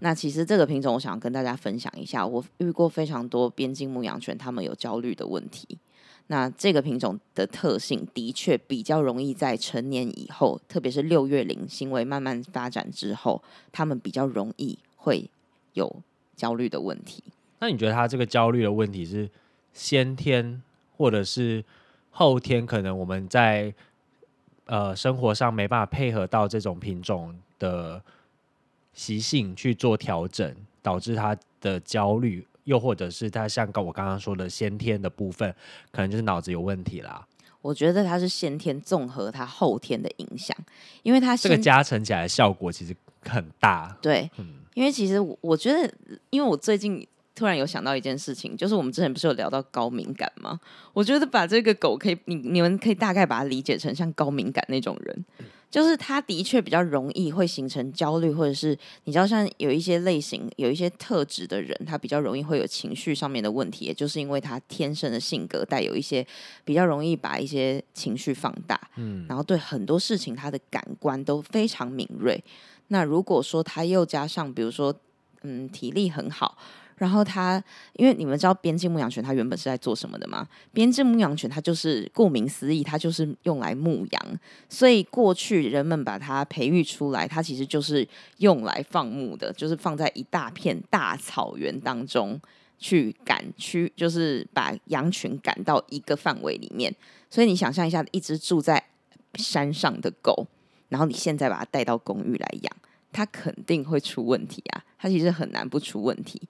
那其实这个品种，我想跟大家分享一下，我遇过非常多边境牧羊犬，他们有焦虑的问题。那这个品种的特性的确比较容易在成年以后，特别是六月龄行为慢慢发展之后，他们比较容易会有焦虑的问题。那你觉得他这个焦虑的问题是先天，或者是后天？可能我们在呃生活上没办法配合到这种品种的习性去做调整，导致他的焦虑。又或者是他像我刚刚说的先天的部分，可能就是脑子有问题啦。我觉得他是先天综合他后天的影响，因为他这个加成起来的效果其实很大。对，嗯，因为其实我觉得，因为我最近突然有想到一件事情，就是我们之前不是有聊到高敏感吗？我觉得把这个狗可以，你你们可以大概把它理解成像高敏感那种人。就是他的确比较容易会形成焦虑，或者是你知道，像有一些类型、有一些特质的人，他比较容易会有情绪上面的问题，也就是因为他天生的性格带有一些比较容易把一些情绪放大，嗯，然后对很多事情他的感官都非常敏锐。那如果说他又加上，比如说，嗯，体力很好。然后它，因为你们知道边境牧羊犬它原本是在做什么的吗？边境牧羊犬它就是顾名思义，它就是用来牧羊。所以过去人们把它培育出来，它其实就是用来放牧的，就是放在一大片大草原当中去赶去，就是把羊群赶到一个范围里面。所以你想象一下，一只住在山上的狗，然后你现在把它带到公寓来养。它肯定会出问题啊！它其实很难不出问题。